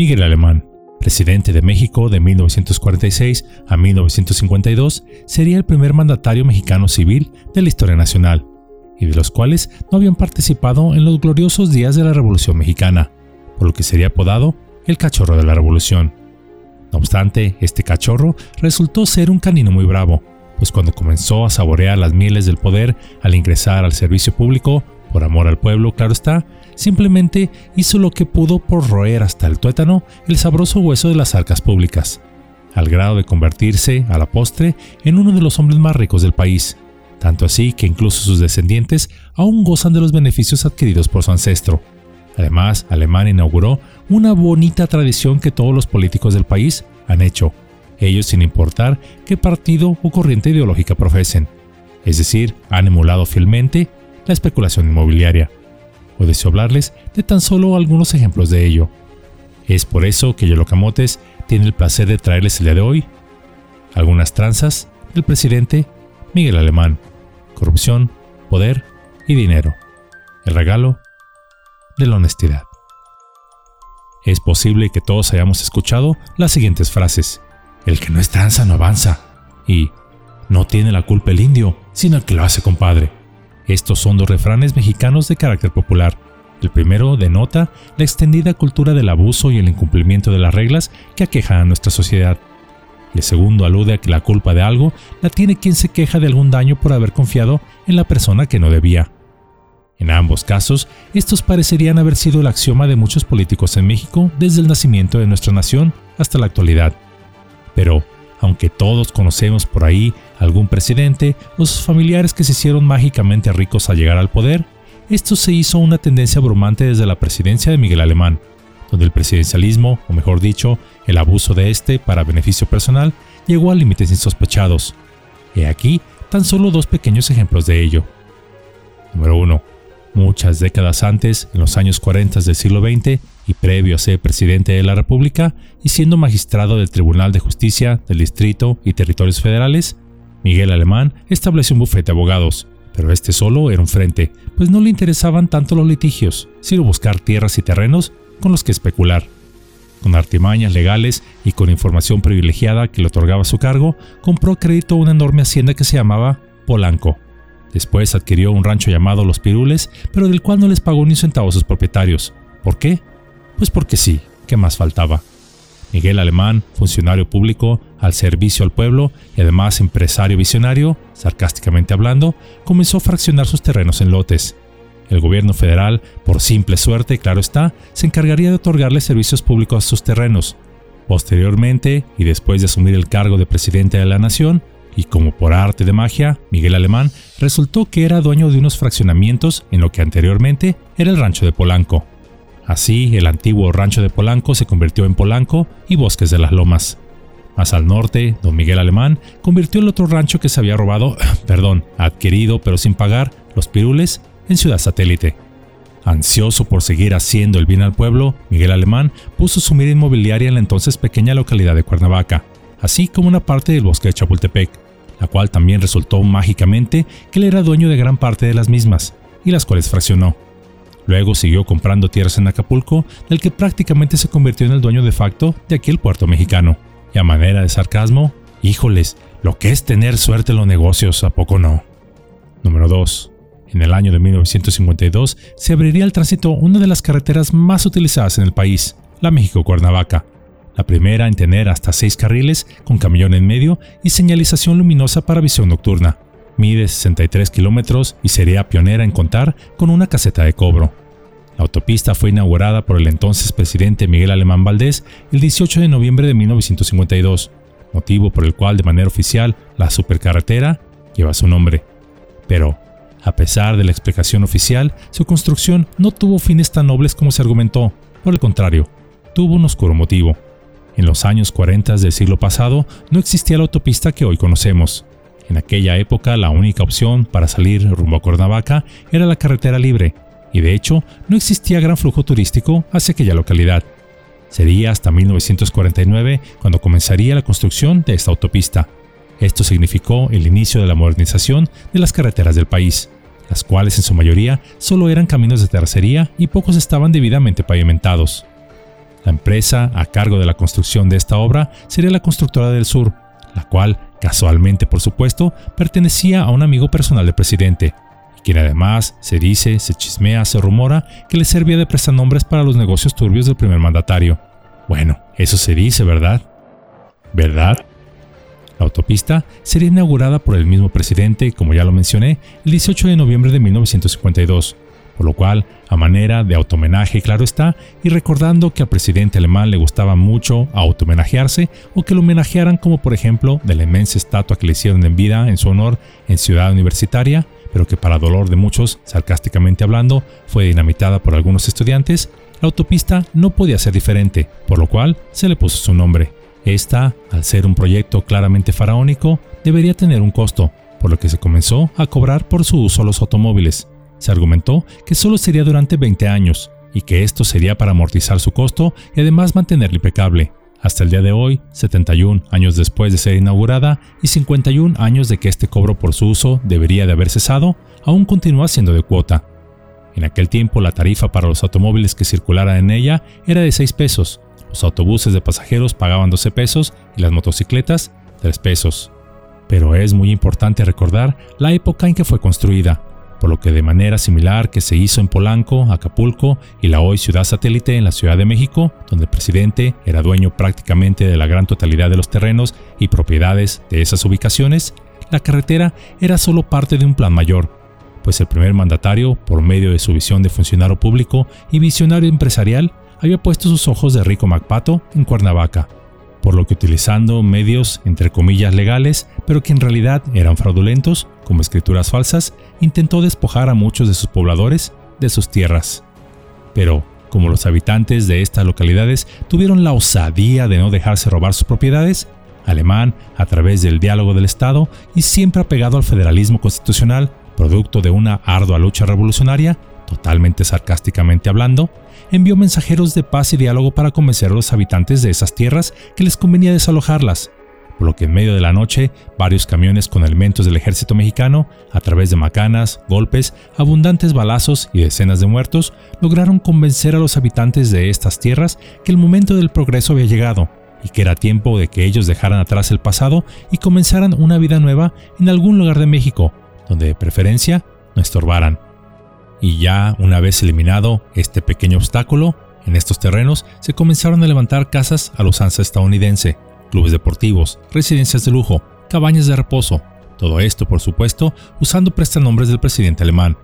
Miguel Alemán, presidente de México de 1946 a 1952, sería el primer mandatario mexicano civil de la historia nacional, y de los cuales no habían participado en los gloriosos días de la Revolución Mexicana, por lo que sería apodado el cachorro de la Revolución. No obstante, este cachorro resultó ser un canino muy bravo, pues cuando comenzó a saborear las mieles del poder al ingresar al servicio público, por amor al pueblo, claro está, simplemente hizo lo que pudo por roer hasta el tuétano el sabroso hueso de las arcas públicas, al grado de convertirse, a la postre, en uno de los hombres más ricos del país, tanto así que incluso sus descendientes aún gozan de los beneficios adquiridos por su ancestro. Además, Alemania inauguró una bonita tradición que todos los políticos del país han hecho, ellos sin importar qué partido o corriente ideológica profesen. Es decir, han emulado fielmente la especulación inmobiliaria. O deseo hablarles de tan solo algunos ejemplos de ello. Es por eso que Yolocamotes tiene el placer de traerles el día de hoy algunas tranzas del presidente Miguel Alemán. Corrupción, poder y dinero. El regalo de la honestidad. Es posible que todos hayamos escuchado las siguientes frases. El que no es tranza no avanza. Y no tiene la culpa el indio, sino el que lo hace compadre. Estos son dos refranes mexicanos de carácter popular. El primero denota la extendida cultura del abuso y el incumplimiento de las reglas que aquejan a nuestra sociedad. El segundo alude a que la culpa de algo la tiene quien se queja de algún daño por haber confiado en la persona que no debía. En ambos casos, estos parecerían haber sido el axioma de muchos políticos en México desde el nacimiento de nuestra nación hasta la actualidad. Pero, aunque todos conocemos por ahí algún presidente o sus familiares que se hicieron mágicamente ricos al llegar al poder, esto se hizo una tendencia abrumante desde la presidencia de Miguel Alemán, donde el presidencialismo, o mejor dicho, el abuso de este para beneficio personal, llegó a límites insospechados. He aquí tan solo dos pequeños ejemplos de ello. Número 1. Muchas décadas antes, en los años 40 del siglo XX, y previo a ser presidente de la República y siendo magistrado del Tribunal de Justicia del Distrito y Territorios Federales, Miguel Alemán estableció un bufete de abogados, pero este solo era un frente, pues no le interesaban tanto los litigios, sino buscar tierras y terrenos con los que especular. Con artimañas legales y con información privilegiada que le otorgaba su cargo, compró crédito a una enorme hacienda que se llamaba Polanco, Después adquirió un rancho llamado Los Pirules, pero del cual no les pagó ni un centavo a sus propietarios. ¿Por qué? Pues porque sí, ¿qué más faltaba? Miguel Alemán, funcionario público, al servicio al pueblo y además empresario visionario, sarcásticamente hablando, comenzó a fraccionar sus terrenos en lotes. El gobierno federal, por simple suerte, claro está, se encargaría de otorgarle servicios públicos a sus terrenos. Posteriormente, y después de asumir el cargo de presidente de la nación, y como por arte de magia, Miguel Alemán resultó que era dueño de unos fraccionamientos en lo que anteriormente era el rancho de Polanco. Así, el antiguo rancho de Polanco se convirtió en Polanco y Bosques de las Lomas. Más al norte, don Miguel Alemán convirtió el otro rancho que se había robado, perdón, adquirido pero sin pagar, los Pirules, en ciudad satélite. Ansioso por seguir haciendo el bien al pueblo, Miguel Alemán puso su mira inmobiliaria en la entonces pequeña localidad de Cuernavaca, así como una parte del bosque de Chapultepec, la cual también resultó mágicamente que él era dueño de gran parte de las mismas, y las cuales fraccionó. Luego siguió comprando tierras en Acapulco, del que prácticamente se convirtió en el dueño de facto de aquel puerto mexicano. Y a manera de sarcasmo, híjoles, lo que es tener suerte en los negocios, ¿a poco no? Número 2. En el año de 1952 se abriría al tránsito una de las carreteras más utilizadas en el país, la México-Cuernavaca, la primera en tener hasta seis carriles con camión en medio y señalización luminosa para visión nocturna. Mide 63 kilómetros y sería pionera en contar con una caseta de cobro. La autopista fue inaugurada por el entonces presidente Miguel Alemán Valdés el 18 de noviembre de 1952, motivo por el cual de manera oficial la supercarretera lleva su nombre. Pero, a pesar de la explicación oficial, su construcción no tuvo fines tan nobles como se argumentó, por el contrario, tuvo un oscuro motivo. En los años 40 del siglo pasado no existía la autopista que hoy conocemos. En aquella época la única opción para salir rumbo a Cuernavaca era la carretera libre, y de hecho no existía gran flujo turístico hacia aquella localidad. Sería hasta 1949 cuando comenzaría la construcción de esta autopista. Esto significó el inicio de la modernización de las carreteras del país, las cuales en su mayoría solo eran caminos de tercería y pocos estaban debidamente pavimentados. La empresa a cargo de la construcción de esta obra sería la Constructora del Sur, la cual, casualmente por supuesto, pertenecía a un amigo personal del presidente, quien además se dice, se chismea, se rumora que le servía de prestanombres para los negocios turbios del primer mandatario. Bueno, eso se dice, ¿verdad? ¿Verdad? La autopista sería inaugurada por el mismo presidente, como ya lo mencioné, el 18 de noviembre de 1952, por lo cual, a manera de automenaje, claro está, y recordando que al presidente alemán le gustaba mucho automenajearse o que lo homenajearan como por ejemplo de la inmensa estatua que le hicieron en vida en su honor en Ciudad Universitaria, pero que para dolor de muchos, sarcásticamente hablando, fue dinamitada por algunos estudiantes, la autopista no podía ser diferente, por lo cual se le puso su nombre. Esta, al ser un proyecto claramente faraónico, debería tener un costo, por lo que se comenzó a cobrar por su uso los automóviles. Se argumentó que solo sería durante 20 años y que esto sería para amortizar su costo y además mantenerlo impecable. Hasta el día de hoy, 71 años después de ser inaugurada y 51 años de que este cobro por su uso debería de haber cesado, aún continúa siendo de cuota. En aquel tiempo la tarifa para los automóviles que circularan en ella era de 6 pesos, los autobuses de pasajeros pagaban 12 pesos y las motocicletas 3 pesos. Pero es muy importante recordar la época en que fue construida, por lo que de manera similar que se hizo en Polanco, Acapulco y la hoy ciudad satélite en la Ciudad de México, donde el presidente era dueño prácticamente de la gran totalidad de los terrenos y propiedades de esas ubicaciones, la carretera era solo parte de un plan mayor, pues el primer mandatario, por medio de su visión de funcionario público y visionario empresarial, había puesto sus ojos de Rico Macpato en Cuernavaca, por lo que utilizando medios entre comillas legales, pero que en realidad eran fraudulentos, como escrituras falsas, intentó despojar a muchos de sus pobladores de sus tierras. Pero, como los habitantes de estas localidades tuvieron la osadía de no dejarse robar sus propiedades, Alemán, a través del diálogo del Estado y siempre apegado al federalismo constitucional, producto de una ardua lucha revolucionaria, totalmente sarcásticamente hablando, envió mensajeros de paz y diálogo para convencer a los habitantes de esas tierras que les convenía desalojarlas, por lo que en medio de la noche varios camiones con elementos del ejército mexicano, a través de macanas, golpes, abundantes balazos y decenas de muertos, lograron convencer a los habitantes de estas tierras que el momento del progreso había llegado y que era tiempo de que ellos dejaran atrás el pasado y comenzaran una vida nueva en algún lugar de México, donde de preferencia no estorbaran. Y ya una vez eliminado este pequeño obstáculo, en estos terrenos se comenzaron a levantar casas a los usanza estadounidense, clubes deportivos, residencias de lujo, cabañas de reposo, todo esto por supuesto usando prestanombres del presidente alemán,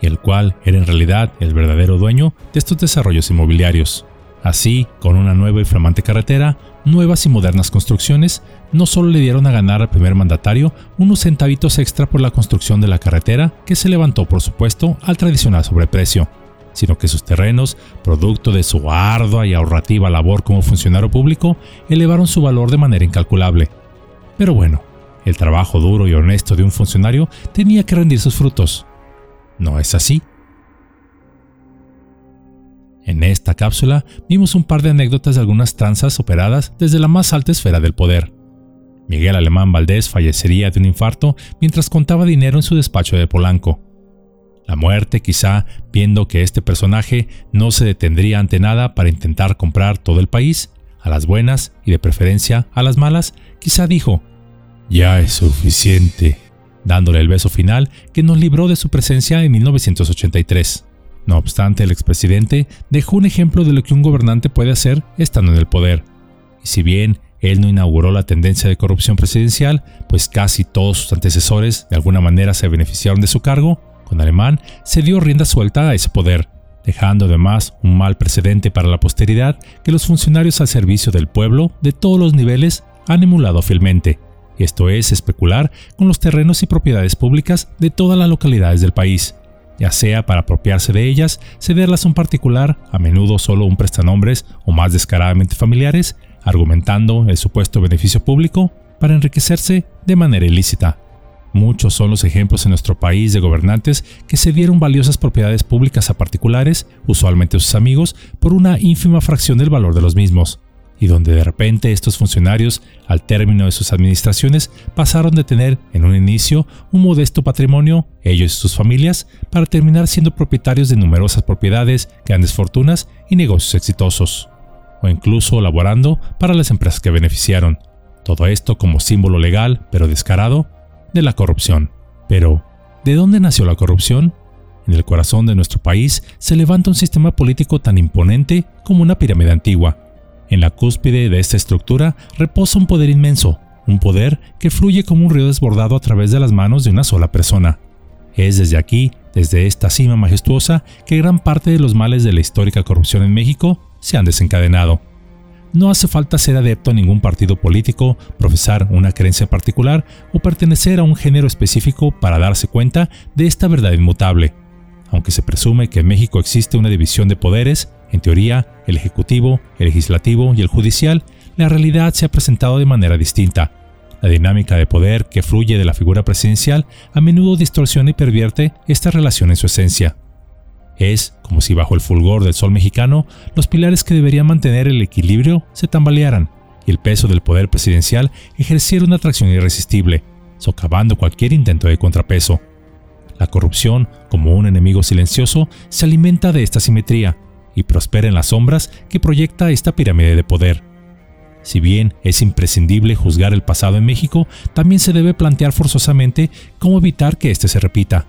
y el cual era en realidad el verdadero dueño de estos desarrollos inmobiliarios. Así, con una nueva y flamante carretera, nuevas y modernas construcciones, no solo le dieron a ganar al primer mandatario unos centavitos extra por la construcción de la carretera, que se levantó por supuesto al tradicional sobreprecio, sino que sus terrenos, producto de su ardua y ahorrativa labor como funcionario público, elevaron su valor de manera incalculable. Pero bueno, el trabajo duro y honesto de un funcionario tenía que rendir sus frutos. ¿No es así? En esta cápsula vimos un par de anécdotas de algunas tranzas operadas desde la más alta esfera del poder. Miguel Alemán Valdés fallecería de un infarto mientras contaba dinero en su despacho de Polanco. La muerte, quizá viendo que este personaje no se detendría ante nada para intentar comprar todo el país, a las buenas y de preferencia a las malas, quizá dijo, ya es suficiente, dándole el beso final que nos libró de su presencia en 1983. No obstante, el expresidente dejó un ejemplo de lo que un gobernante puede hacer estando en el poder. Y si bien él no inauguró la tendencia de corrupción presidencial, pues casi todos sus antecesores de alguna manera se beneficiaron de su cargo, con Alemán se dio rienda suelta a ese poder, dejando además un mal precedente para la posteridad que los funcionarios al servicio del pueblo de todos los niveles han emulado fielmente, esto es especular con los terrenos y propiedades públicas de todas las localidades del país, ya sea para apropiarse de ellas, cederlas a un particular, a menudo solo un prestanombres o más descaradamente familiares, argumentando el supuesto beneficio público para enriquecerse de manera ilícita. Muchos son los ejemplos en nuestro país de gobernantes que cedieron valiosas propiedades públicas a particulares, usualmente sus amigos, por una ínfima fracción del valor de los mismos y donde de repente estos funcionarios, al término de sus administraciones, pasaron de tener en un inicio un modesto patrimonio, ellos y sus familias, para terminar siendo propietarios de numerosas propiedades, grandes fortunas y negocios exitosos. o incluso laborando para las empresas que beneficiaron. Todo esto como símbolo legal, pero descarado, de la corrupción. Pero, ¿de dónde nació la corrupción? En el corazón de nuestro país se levanta un sistema político tan imponente como una pirámide antigua. En la cúspide de esta estructura reposa un poder inmenso, un poder que fluye como un río desbordado a través de las manos de una sola persona. Es desde aquí, desde esta cima majestuosa, que gran parte de los males de la histórica corrupción en México se han desencadenado. No hace falta ser adepto a ningún partido político, profesar una creencia particular o pertenecer a un género específico para darse cuenta de esta verdad inmutable. Aunque se presume que en México existe una división de poderes, en teoría, el ejecutivo, el legislativo y el judicial, la realidad se ha presentado de manera distinta. La dinámica de poder que fluye de la figura presidencial a menudo distorsiona y pervierte esta relación en su esencia. Es como si bajo el fulgor del sol mexicano los pilares que deberían mantener el equilibrio se tambalearan y el peso del poder presidencial ejerciera una atracción irresistible, socavando cualquier intento de contrapeso. La corrupción, como un enemigo silencioso, se alimenta de esta simetría y prospera en las sombras que proyecta esta pirámide de poder. Si bien es imprescindible juzgar el pasado en México, también se debe plantear forzosamente cómo evitar que éste se repita.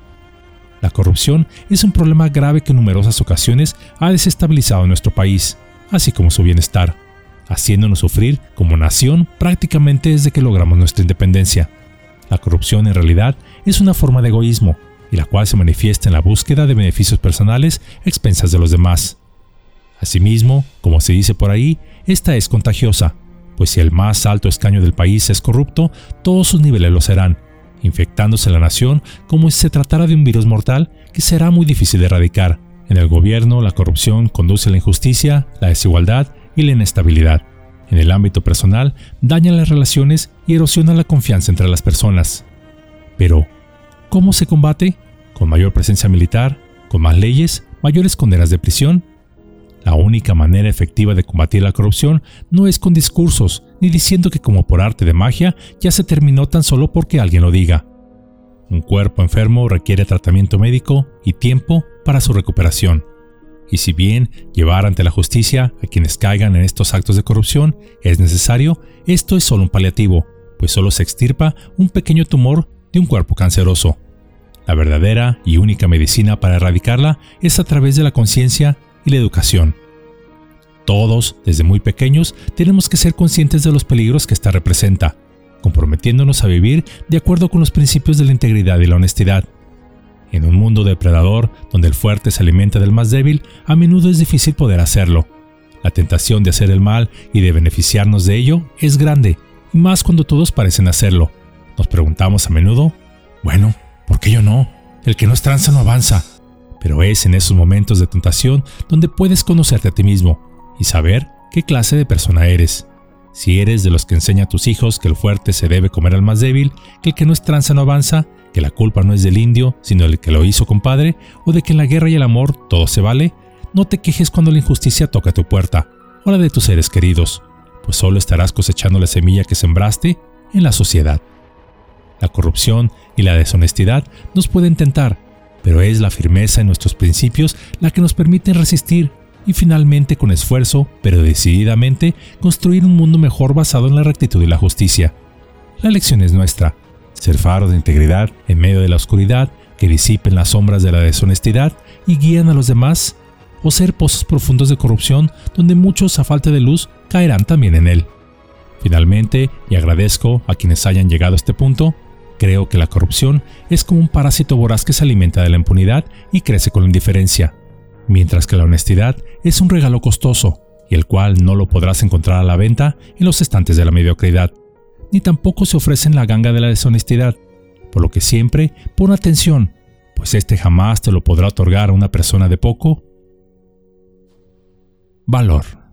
La corrupción es un problema grave que en numerosas ocasiones ha desestabilizado nuestro país, así como su bienestar, haciéndonos sufrir como nación prácticamente desde que logramos nuestra independencia. La corrupción en realidad es una forma de egoísmo, y la cual se manifiesta en la búsqueda de beneficios personales a expensas de los demás. Asimismo, como se dice por ahí, esta es contagiosa, pues si el más alto escaño del país es corrupto, todos sus niveles lo serán, infectándose la nación como si se tratara de un virus mortal que será muy difícil de erradicar. En el gobierno, la corrupción conduce a la injusticia, la desigualdad y la inestabilidad. En el ámbito personal, daña las relaciones y erosiona la confianza entre las personas. Pero, ¿cómo se combate? ¿Con mayor presencia militar? ¿Con más leyes? ¿Mayores condenas de prisión? La única manera efectiva de combatir la corrupción no es con discursos, ni diciendo que como por arte de magia ya se terminó tan solo porque alguien lo diga. Un cuerpo enfermo requiere tratamiento médico y tiempo para su recuperación. Y si bien llevar ante la justicia a quienes caigan en estos actos de corrupción es necesario, esto es solo un paliativo, pues solo se extirpa un pequeño tumor de un cuerpo canceroso. La verdadera y única medicina para erradicarla es a través de la conciencia y la educación. Todos, desde muy pequeños, tenemos que ser conscientes de los peligros que esta representa, comprometiéndonos a vivir de acuerdo con los principios de la integridad y la honestidad. En un mundo depredador, donde el fuerte se alimenta del más débil, a menudo es difícil poder hacerlo. La tentación de hacer el mal y de beneficiarnos de ello es grande, y más cuando todos parecen hacerlo. Nos preguntamos a menudo, bueno, ¿por qué yo no? El que no es tranza no avanza. Pero es en esos momentos de tentación donde puedes conocerte a ti mismo y saber qué clase de persona eres. Si eres de los que enseña a tus hijos que el fuerte se debe comer al más débil, que el que no es tranza no avanza, que la culpa no es del indio, sino del que lo hizo compadre, o de que en la guerra y el amor todo se vale, no te quejes cuando la injusticia toca tu puerta, o la de tus seres queridos, pues solo estarás cosechando la semilla que sembraste en la sociedad. La corrupción y la deshonestidad nos pueden tentar, pero es la firmeza en nuestros principios la que nos permite resistir y finalmente con esfuerzo, pero decididamente, construir un mundo mejor basado en la rectitud y la justicia. La lección es nuestra, ser faro de integridad en medio de la oscuridad que disipen las sombras de la deshonestidad y guían a los demás, o ser pozos profundos de corrupción donde muchos a falta de luz caerán también en él. Finalmente, y agradezco a quienes hayan llegado a este punto, Creo que la corrupción es como un parásito voraz que se alimenta de la impunidad y crece con la indiferencia, mientras que la honestidad es un regalo costoso y el cual no lo podrás encontrar a la venta en los estantes de la mediocridad, ni tampoco se ofrece en la ganga de la deshonestidad, por lo que siempre pon atención, pues este jamás te lo podrá otorgar a una persona de poco valor.